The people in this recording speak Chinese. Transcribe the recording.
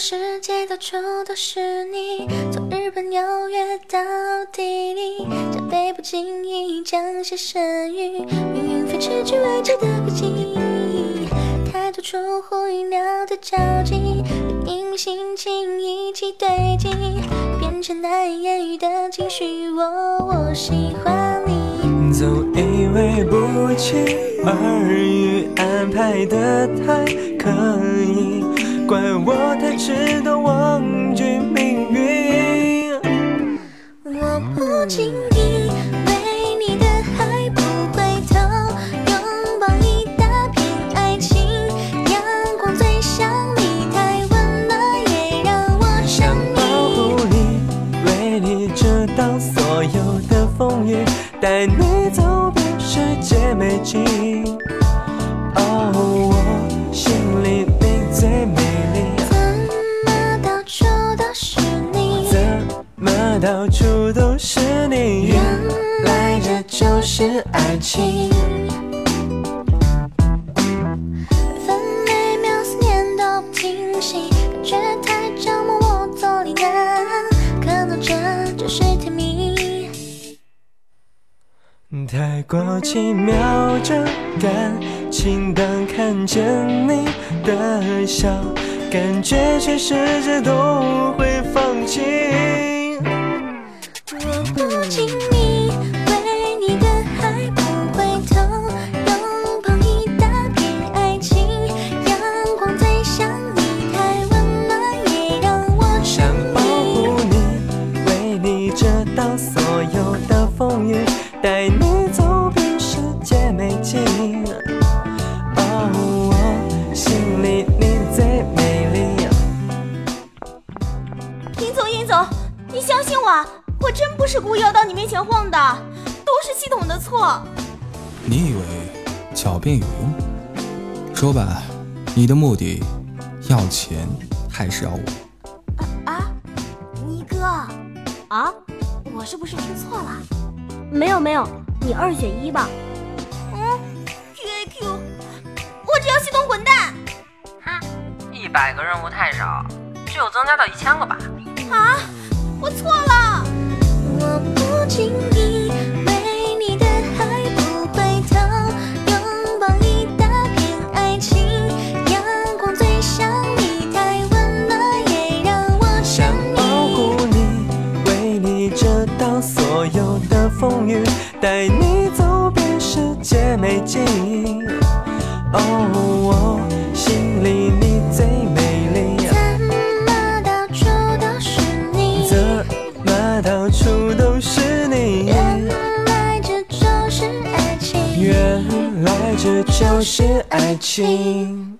世界到处都是你，从日本纽约到地利，这杯不经意降下神谕，命运飞驰去未知的轨迹，太多出乎意料的交集，因为心情一起堆积，变成难以言喻的情绪。我我喜欢你，总以为不期而遇，安排的太刻意。怪我太迟钝，忘记命运。我不经意为你的海不回头，拥抱一大片爱情。阳光最像你，太温暖也让我想想保。护你，为你遮挡所有的风雨，带你到处都是你？原来这就是爱情。分每秒思念都不停息，感觉太折磨我坐立难，可能这就是甜蜜。太过奇妙，这感情当看见你的笑，感觉全世界都我不经意为你的爱不回头，拥抱一大片爱情。阳光最像你，太温暖也让我想想保护你。为你遮挡所有的风雨，带你走遍世界美景。哦，我心里你最美丽。尹总，尹总，你相信我，我真不是故意要到你面前晃的，都是系统的错。你以为狡辩有用？说吧，你的目的要钱还是要我？啊，尼哥，啊，我是不是听错了？没有没有，你二选一吧。嗯，QAQ，我只要系统滚蛋。哼，一百个任务太少，只有增加到一千个吧。啊，我错了。么到处都是你？原来这就是爱情。原来这就是爱情。